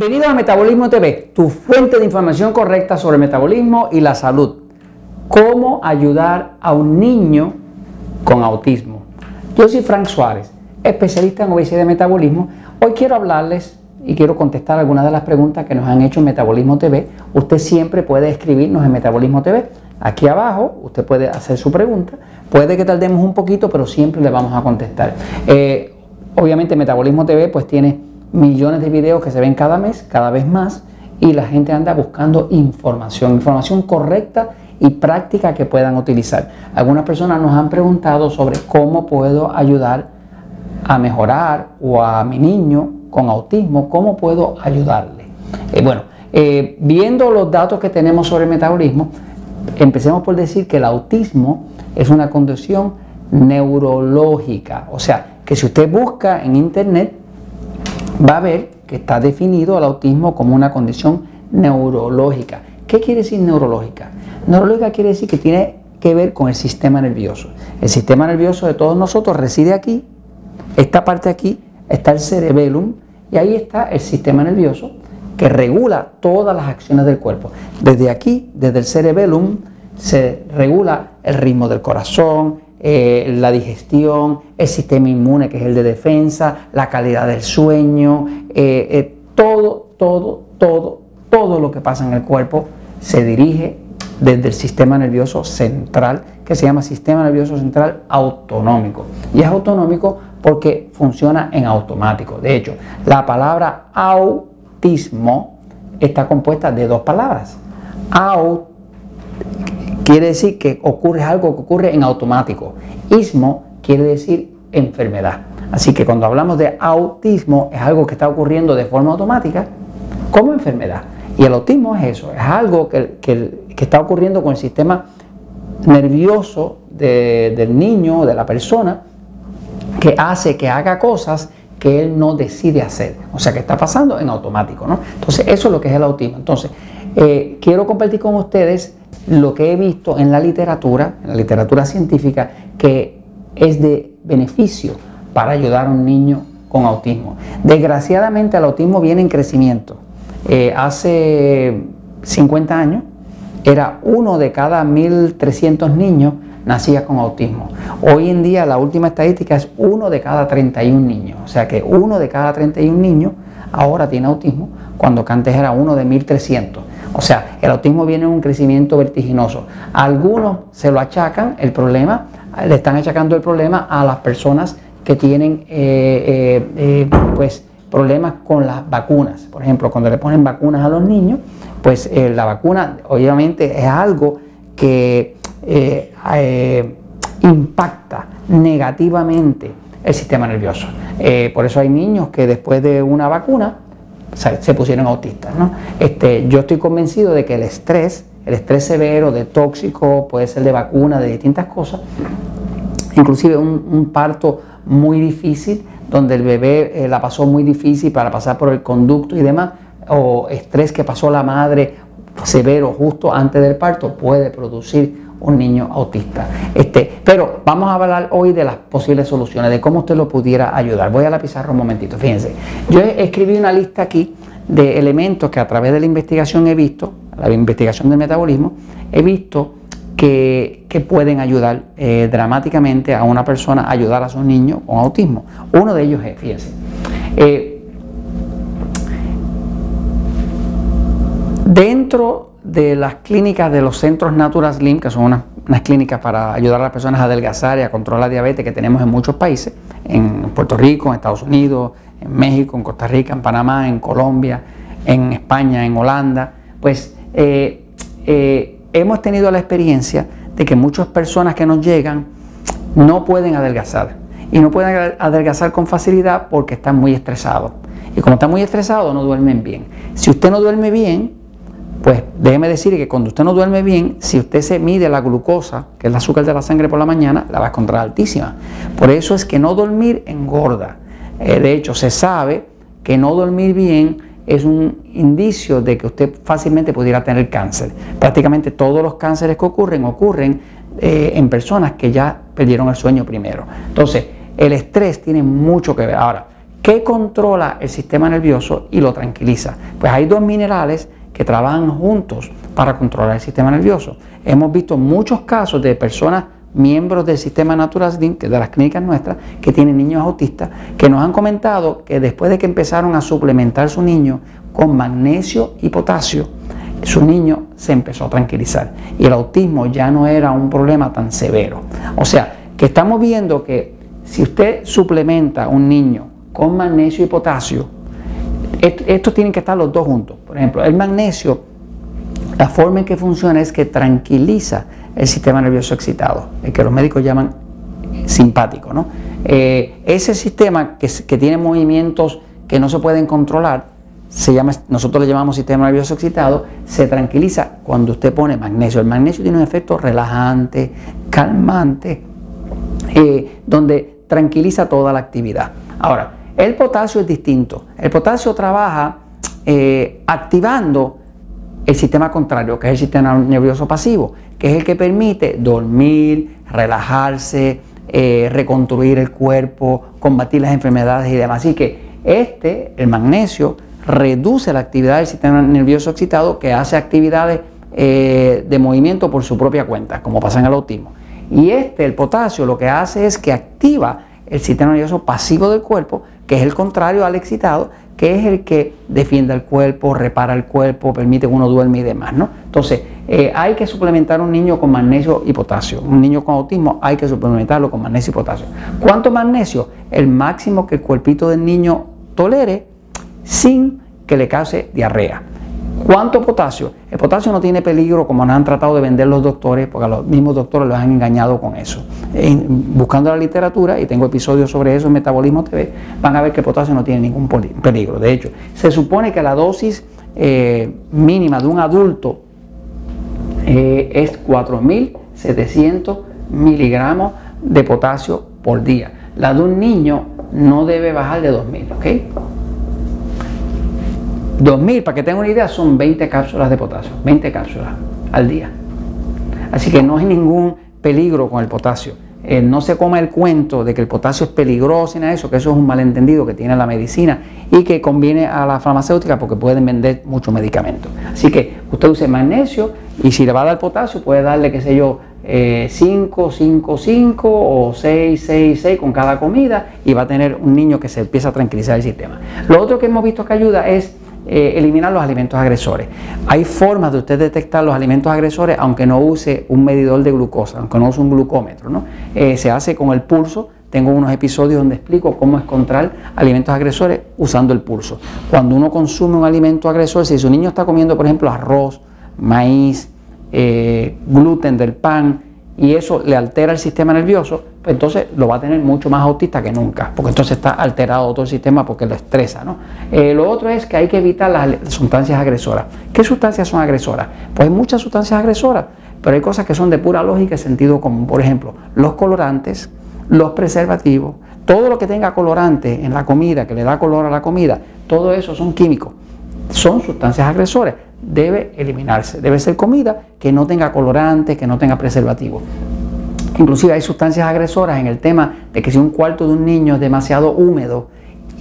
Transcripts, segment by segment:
Bienvenido a Metabolismo TV, tu fuente de información correcta sobre metabolismo y la salud. ¿Cómo ayudar a un niño con autismo? Yo soy Frank Suárez, especialista en obesidad y metabolismo. Hoy quiero hablarles y quiero contestar algunas de las preguntas que nos han hecho en Metabolismo TV. Usted siempre puede escribirnos en Metabolismo TV. Aquí abajo usted puede hacer su pregunta. Puede que tardemos un poquito, pero siempre le vamos a contestar. Eh, obviamente Metabolismo TV pues tiene millones de videos que se ven cada mes, cada vez más, y la gente anda buscando información, información correcta y práctica que puedan utilizar. Algunas personas nos han preguntado sobre cómo puedo ayudar a mejorar o a mi niño con autismo, cómo puedo ayudarle. Eh, bueno, eh, viendo los datos que tenemos sobre el metabolismo, empecemos por decir que el autismo es una condición neurológica, o sea, que si usted busca en internet va a ver que está definido el autismo como una condición neurológica. ¿Qué quiere decir neurológica? Neurológica quiere decir que tiene que ver con el sistema nervioso. El sistema nervioso de todos nosotros reside aquí, esta parte aquí está el cerebellum y ahí está el sistema nervioso que regula todas las acciones del cuerpo. Desde aquí, desde el cerebellum, se regula el ritmo del corazón, eh, la digestión, el sistema inmune que es el de defensa, la calidad del sueño, eh, eh, todo, todo, todo, todo lo que pasa en el cuerpo se dirige desde el sistema nervioso central, que se llama sistema nervioso central autonómico. Y es autonómico porque funciona en automático. De hecho, la palabra autismo está compuesta de dos palabras. Aut quiere decir que ocurre algo que ocurre en automático. Ismo quiere decir enfermedad. Así que cuando hablamos de autismo es algo que está ocurriendo de forma automática como enfermedad. Y el autismo es eso, es algo que, está ocurriendo con el sistema nervioso del niño, de la persona, que hace que haga cosas que él no decide hacer. O sea, que está pasando en automático. ¿no? Entonces, eso es lo que es el autismo. Entonces, eh, quiero compartir con ustedes lo que he visto en la literatura, en la literatura científica, que es de beneficio para ayudar a un niño con autismo. Desgraciadamente el autismo viene en crecimiento. Eh, hace 50 años era uno de cada 1.300 niños nacía con autismo. Hoy en día la última estadística es uno de cada 31 niños. O sea que uno de cada 31 niños ahora tiene autismo, cuando antes era uno de 1.300. O sea, el autismo viene en un crecimiento vertiginoso. Algunos se lo achacan, el problema, le están achacando el problema a las personas que tienen eh, eh, eh, pues, problemas con las vacunas. Por ejemplo, cuando le ponen vacunas a los niños, pues la vacuna obviamente es algo que impacta negativamente el sistema nervioso. por eso hay niños que después de una vacuna se pusieron autistas. ¿no? Este, yo estoy convencido de que el estrés, el estrés severo, de tóxico, puede ser de vacuna, de distintas cosas, inclusive un, parto muy difícil, donde el bebé eh, la pasó muy difícil para pasar por el conducto y demás, o estrés que pasó la madre severo justo antes del parto, puede producir un niño autista. Este, pero vamos a hablar hoy de las posibles soluciones, de cómo usted lo pudiera ayudar. Voy a la pizarra un momentito, fíjense. Yo escribí una lista aquí de elementos que a través de la investigación he visto, la investigación del metabolismo, he visto que, pueden ayudar eh, dramáticamente a una persona a ayudar a su niño con autismo. Uno de ellos es, fíjense, eh, dentro de las clínicas de los centros Natural Slim, que son unas, clínicas para ayudar a las personas a adelgazar y a controlar la diabetes que tenemos en muchos países, en Puerto Rico, en Estados Unidos, en México, en Costa Rica, en Panamá, en Colombia, en España, en Holanda, pues eh, eh, hemos tenido la experiencia de que muchas personas que nos llegan no pueden adelgazar. Y no pueden adelgazar con facilidad porque están muy estresados. Y como están muy estresados, no duermen bien. Si usted no duerme bien, pues déjeme decir que cuando usted no duerme bien, si usted se mide la glucosa, que es el azúcar de la sangre por la mañana, la va a encontrar altísima. Por eso es que no dormir engorda. Eh, de hecho, se sabe que no dormir bien es un indicio de que usted fácilmente pudiera tener cáncer. Prácticamente todos los cánceres que ocurren ocurren eh, en personas que ya perdieron el sueño primero. Entonces, el estrés tiene mucho que ver. Ahora, que controla el sistema nervioso y lo tranquiliza. Pues hay dos minerales que trabajan juntos para controlar el sistema nervioso. Hemos visto muchos casos de personas miembros del sistema natural de las clínicas nuestras que tienen niños autistas que nos han comentado que después de que empezaron a suplementar su niño con magnesio y potasio, su niño se empezó a tranquilizar y el autismo ya no era un problema tan severo. O sea, que estamos viendo que si usted suplementa a un niño con magnesio y potasio, estos tienen que estar los dos juntos. Por ejemplo, el magnesio, la forma en que funciona es que tranquiliza el sistema nervioso excitado, el que los médicos llaman simpático. ¿no? Eh, ese sistema que, tiene movimientos que no se pueden controlar, se llama, nosotros le llamamos sistema nervioso excitado, se tranquiliza cuando usted pone magnesio. El magnesio tiene un efecto relajante, calmante, eh, donde tranquiliza toda la actividad. Ahora, el potasio es distinto. El potasio trabaja eh, activando el sistema contrario, que es el sistema nervioso pasivo, que es el que permite dormir, relajarse, eh, reconstruir el cuerpo, combatir las enfermedades y demás. Así que este, el magnesio, reduce la actividad del sistema nervioso excitado que hace actividades eh, de movimiento por su propia cuenta, como pasa en el autismo. Y este, el potasio, lo que hace es que activa el sistema nervioso pasivo del cuerpo, que es el contrario al excitado, que es el que defiende el cuerpo, repara el cuerpo, permite que uno duerme y demás, ¿no? Entonces, eh, hay que suplementar a un niño con magnesio y potasio. Un niño con autismo hay que suplementarlo con magnesio y potasio. ¿Cuánto magnesio? El máximo que el cuerpito del niño tolere sin que le cause diarrea. ¿Cuánto potasio? El potasio no tiene peligro como nos han tratado de vender los doctores, porque a los mismos doctores los han engañado con eso. buscando la literatura, y tengo episodios sobre eso en Metabolismo TV, van a ver que el potasio no tiene ningún peligro. De hecho, se supone que la dosis eh, mínima de un adulto eh, es 4.700 miligramos de potasio por día. La de un niño no debe bajar de 2.000, ¿ok? 2000, para que tengan una idea, son 20 cápsulas de potasio, 20 cápsulas al día. Así que no hay ningún peligro con el potasio. Eh, no se coma el cuento de que el potasio es peligroso y nada eso, que eso es un malentendido que tiene la medicina y que conviene a la farmacéutica porque pueden vender muchos medicamentos. Así que usted use magnesio y si le va a dar potasio puede darle, qué sé yo, 5, 5, 5 o 6, 6, 6 con cada comida y va a tener un niño que se empieza a tranquilizar el sistema. Lo otro que hemos visto que ayuda es eh, eliminar los alimentos agresores. Hay formas de usted detectar los alimentos agresores aunque no use un medidor de glucosa, aunque no use un glucómetro. ¿no? Eh, se hace con el pulso. Tengo unos episodios donde explico cómo encontrar alimentos agresores usando el pulso. Cuando uno consume un alimento agresor, si su niño está comiendo, por ejemplo, arroz, maíz, eh, gluten del pan, y eso le altera el sistema nervioso, entonces lo va a tener mucho más autista que nunca, porque entonces está alterado todo el sistema porque lo estresa. ¿no? Eh, lo otro es que hay que evitar las sustancias agresoras. ¿Qué sustancias son agresoras? Pues hay muchas sustancias agresoras, pero hay cosas que son de pura lógica y sentido común. Por ejemplo, los colorantes, los preservativos, todo lo que tenga colorante en la comida, que le da color a la comida, todo eso son químicos, son sustancias agresoras debe eliminarse. Debe ser comida que no tenga colorantes, que no tenga preservativo. Inclusive hay sustancias agresoras en el tema de que si un cuarto de un niño es demasiado húmedo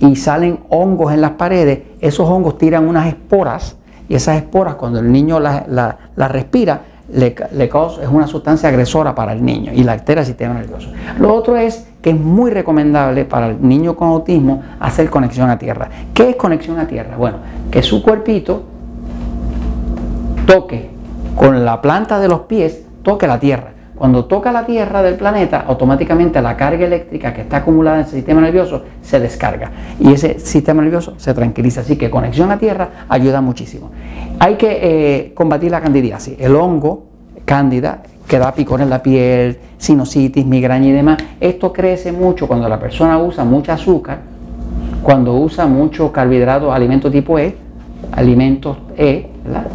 y salen hongos en las paredes, esos hongos tiran unas esporas y esas esporas cuando el niño las la, respira, le, causa, es una sustancia agresora para el niño y la altera el sistema nervioso. Lo otro es que es muy recomendable para el niño con autismo hacer conexión a tierra. ¿Qué es conexión a tierra? Bueno, que su cuerpito toque con la planta de los pies, toque la tierra. Cuando toca la tierra del planeta, automáticamente la carga eléctrica que está acumulada en el sistema nervioso se descarga y ese sistema nervioso se tranquiliza. Así que conexión a tierra ayuda muchísimo. Hay que eh, combatir la candidiasis, el hongo cándida que da picor en la piel, sinusitis, migraña y demás. Esto crece mucho cuando la persona usa mucho azúcar, cuando usa mucho carbohidratos, alimentos tipo E, alimentos E,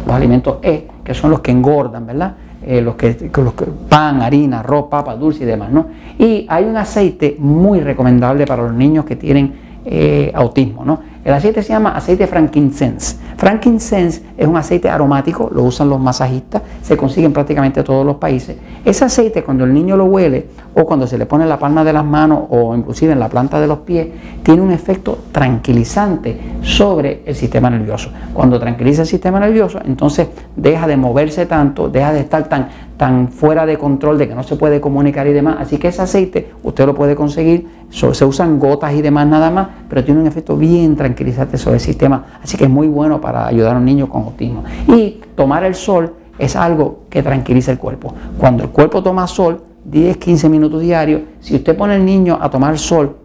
los alimentos E, que son los que engordan, ¿verdad? Eh, los, que, los pan, harina, arroz, papa, dulce y demás, ¿no? Y hay un aceite muy recomendable para los niños que tienen eh, autismo, ¿no? El aceite se llama aceite frankincense. Frankincense es un aceite aromático, lo usan los masajistas, se consigue en prácticamente todos los países. Ese aceite cuando el niño lo huele o cuando se le pone en la palma de las manos o inclusive en la planta de los pies, tiene un efecto tranquilizante sobre el sistema nervioso. Cuando tranquiliza el sistema nervioso, entonces deja de moverse tanto, deja de estar tan, tan fuera de control de que no se puede comunicar y demás. Así que ese aceite usted lo puede conseguir, se usan gotas y demás nada más, pero tiene un efecto bien tranquilizante sobre el sistema. Así que es muy bueno para ayudar a un niño con autismo. Y tomar el sol es algo que tranquiliza el cuerpo. Cuando el cuerpo toma sol, 10, 15 minutos diarios, si usted pone al niño a tomar sol,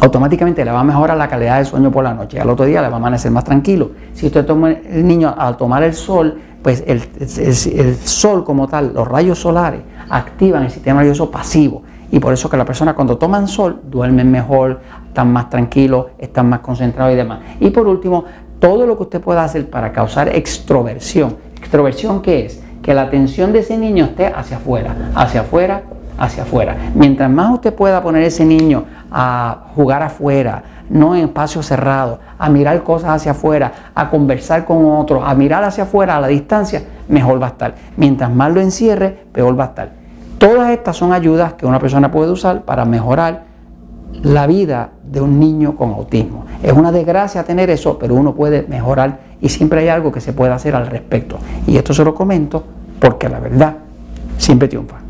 automáticamente le va a mejorar la calidad del sueño por la noche. Al otro día le va a amanecer más tranquilo. Si usted toma el niño al tomar el sol, pues el, sol como tal, los rayos solares, activan el sistema nervioso pasivo. Y por eso que la persona cuando toman sol duermen mejor, están más tranquilos, están más concentrados y demás. Y por último, todo lo que usted pueda hacer para causar extroversión. ¿Extroversión qué es? Que la atención de ese niño esté hacia afuera, hacia afuera, hacia afuera. Mientras más usted pueda poner ese niño a jugar afuera, no en espacios cerrados, a mirar cosas hacia afuera, a conversar con otros, a mirar hacia afuera a la distancia, mejor va a estar. Mientras más lo encierre, peor va a estar. Todas estas son ayudas que una persona puede usar para mejorar la vida de un niño con autismo. Es una desgracia tener eso, pero uno puede mejorar y siempre hay algo que se puede hacer al respecto. Y esto se lo comento porque la verdad siempre triunfa.